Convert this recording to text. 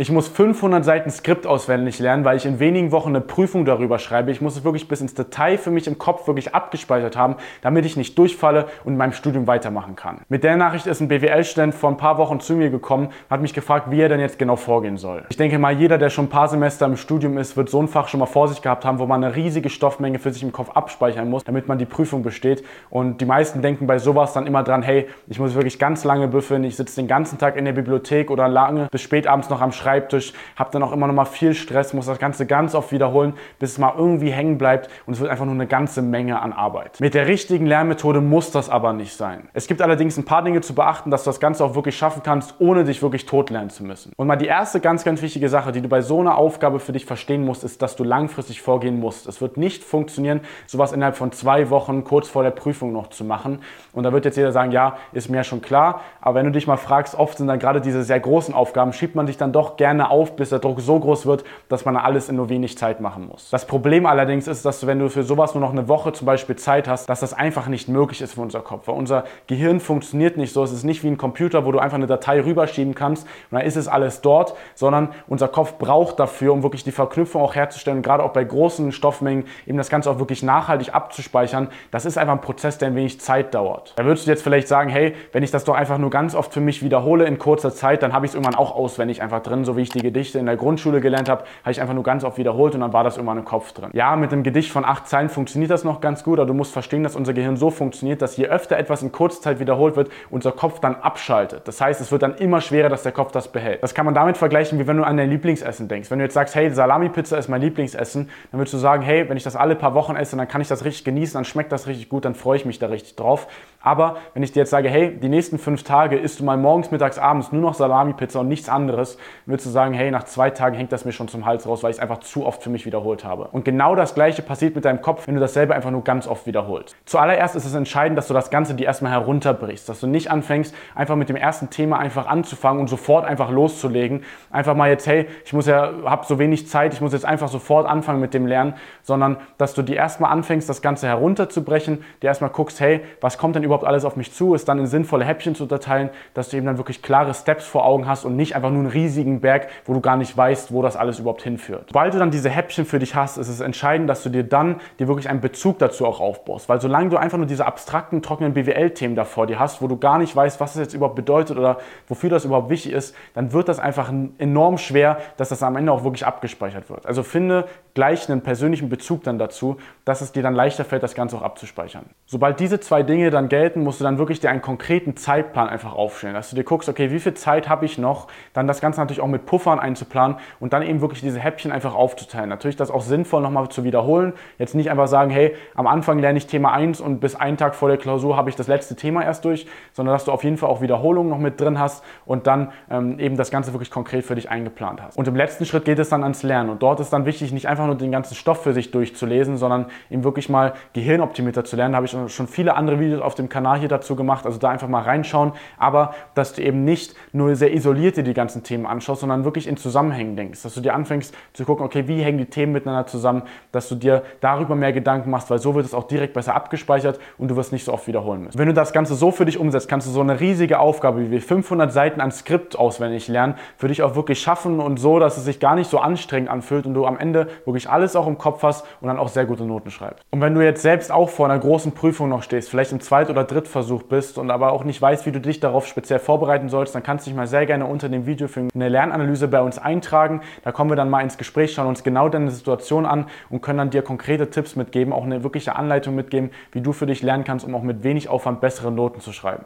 Ich muss 500 Seiten Skript auswendig lernen, weil ich in wenigen Wochen eine Prüfung darüber schreibe. Ich muss es wirklich bis ins Detail für mich im Kopf wirklich abgespeichert haben, damit ich nicht durchfalle und in meinem Studium weitermachen kann. Mit der Nachricht ist ein BWL-Student vor ein paar Wochen zu mir gekommen, hat mich gefragt, wie er denn jetzt genau vorgehen soll. Ich denke mal, jeder, der schon ein paar Semester im Studium ist, wird so ein Fach schon mal vor sich gehabt haben, wo man eine riesige Stoffmenge für sich im Kopf abspeichern muss, damit man die Prüfung besteht. Und die meisten denken bei sowas dann immer dran, hey, ich muss wirklich ganz lange büffeln, ich sitze den ganzen Tag in der Bibliothek oder lange bis spät abends noch am Schreiben Schreibtisch, habe dann auch immer noch mal viel Stress, muss das Ganze ganz oft wiederholen, bis es mal irgendwie hängen bleibt und es wird einfach nur eine ganze Menge an Arbeit. Mit der richtigen Lernmethode muss das aber nicht sein. Es gibt allerdings ein paar Dinge zu beachten, dass du das Ganze auch wirklich schaffen kannst, ohne dich wirklich tot lernen zu müssen. Und mal die erste ganz, ganz wichtige Sache, die du bei so einer Aufgabe für dich verstehen musst, ist, dass du langfristig vorgehen musst. Es wird nicht funktionieren, sowas innerhalb von zwei Wochen kurz vor der Prüfung noch zu machen. Und da wird jetzt jeder sagen, ja, ist mir schon klar. Aber wenn du dich mal fragst, oft sind dann gerade diese sehr großen Aufgaben, schiebt man dich dann doch gerne auf, bis der Druck so groß wird, dass man alles in nur wenig Zeit machen muss. Das Problem allerdings ist, dass wenn du für sowas nur noch eine Woche zum Beispiel Zeit hast, dass das einfach nicht möglich ist für unser Kopf. Weil unser Gehirn funktioniert nicht so. Es ist nicht wie ein Computer, wo du einfach eine Datei rüberschieben kannst und dann ist es alles dort, sondern unser Kopf braucht dafür, um wirklich die Verknüpfung auch herzustellen, gerade auch bei großen Stoffmengen, eben das Ganze auch wirklich nachhaltig abzuspeichern. Das ist einfach ein Prozess, der ein wenig Zeit dauert. Da würdest du jetzt vielleicht sagen, hey, wenn ich das doch einfach nur ganz oft für mich wiederhole in kurzer Zeit, dann habe ich es irgendwann auch auswendig einfach drin, so wie ich die Gedichte in der Grundschule gelernt habe, habe ich einfach nur ganz oft wiederholt und dann war das irgendwann im Kopf drin. Ja, mit einem Gedicht von acht Zeilen funktioniert das noch ganz gut, aber du musst verstehen, dass unser Gehirn so funktioniert, dass je öfter etwas in Kurzzeit wiederholt wird, unser Kopf dann abschaltet. Das heißt, es wird dann immer schwerer, dass der Kopf das behält. Das kann man damit vergleichen, wie wenn du an dein Lieblingsessen denkst. Wenn du jetzt sagst, hey, Salami-Pizza ist mein Lieblingsessen, dann würdest du sagen, hey, wenn ich das alle paar Wochen esse, dann kann ich das richtig genießen, dann schmeckt das richtig gut, dann freue ich mich da richtig drauf. Aber wenn ich dir jetzt sage, hey, die nächsten fünf Tage isst du mal morgens, mittags, abends nur noch Salami-Pizza und nichts anderes, würdest du sagen, hey, nach zwei Tagen hängt das mir schon zum Hals raus, weil ich es einfach zu oft für mich wiederholt habe. Und genau das Gleiche passiert mit deinem Kopf, wenn du dasselbe einfach nur ganz oft wiederholst. Zuallererst ist es entscheidend, dass du das Ganze dir erstmal herunterbrichst, dass du nicht anfängst, einfach mit dem ersten Thema einfach anzufangen und sofort einfach loszulegen. Einfach mal jetzt, hey, ich muss ja, habe so wenig Zeit, ich muss jetzt einfach sofort anfangen mit dem Lernen, sondern dass du dir erstmal anfängst, das Ganze herunterzubrechen, dir erstmal guckst, hey, was kommt denn überhaupt alles auf mich zu, es dann in sinnvolle Häppchen zu unterteilen, dass du eben dann wirklich klare Steps vor Augen hast und nicht einfach nur einen riesigen Berg, wo du gar nicht weißt, wo das alles überhaupt hinführt. Sobald du dann diese Häppchen für dich hast, ist es entscheidend, dass du dir dann dir wirklich einen Bezug dazu auch aufbaust. Weil solange du einfach nur diese abstrakten, trockenen BWL-Themen da vor dir hast, wo du gar nicht weißt, was das jetzt überhaupt bedeutet oder wofür das überhaupt wichtig ist, dann wird das einfach enorm schwer, dass das am Ende auch wirklich abgespeichert wird. Also finde gleich einen persönlichen Bezug dann dazu, dass es dir dann leichter fällt, das Ganze auch abzuspeichern. Sobald diese zwei Dinge dann gelten, musst du dann wirklich dir einen konkreten Zeitplan einfach aufstellen, dass du dir guckst, okay, wie viel Zeit habe ich noch, dann das Ganze natürlich auch mit Puffern einzuplanen und dann eben wirklich diese Häppchen einfach aufzuteilen. Natürlich das auch sinnvoll nochmal zu wiederholen. Jetzt nicht einfach sagen, hey, am Anfang lerne ich Thema 1 und bis einen Tag vor der Klausur habe ich das letzte Thema erst durch, sondern dass du auf jeden Fall auch Wiederholungen noch mit drin hast und dann ähm, eben das Ganze wirklich konkret für dich eingeplant hast. Und im letzten Schritt geht es dann ans Lernen und dort ist dann wichtig, nicht einfach nur den ganzen Stoff für sich durchzulesen, sondern eben wirklich mal gehirnoptimierter zu lernen. Da habe ich schon viele andere Videos auf dem Kanal hier dazu gemacht, also da einfach mal reinschauen, aber dass du eben nicht nur sehr isoliert dir die ganzen Themen anschaust, sondern wirklich in Zusammenhängen denkst, dass du dir anfängst zu gucken, okay, wie hängen die Themen miteinander zusammen, dass du dir darüber mehr Gedanken machst, weil so wird es auch direkt besser abgespeichert und du wirst nicht so oft wiederholen müssen. Wenn du das Ganze so für dich umsetzt, kannst du so eine riesige Aufgabe wie 500 Seiten an Skript auswendig lernen, für dich auch wirklich schaffen und so, dass es sich gar nicht so anstrengend anfühlt und du am Ende wirklich alles auch im Kopf hast und dann auch sehr gute Noten schreibst. Und wenn du jetzt selbst auch vor einer großen Prüfung noch stehst, vielleicht im Zweit- oder Drittversuch bist und aber auch nicht weißt, wie du dich darauf speziell vorbereiten sollst, dann kannst du dich mal sehr gerne unter dem Video für eine Lernanalyse bei uns eintragen. Da kommen wir dann mal ins Gespräch, schauen uns genau deine Situation an und können dann dir konkrete Tipps mitgeben, auch eine wirkliche Anleitung mitgeben, wie du für dich lernen kannst, um auch mit wenig Aufwand bessere Noten zu schreiben.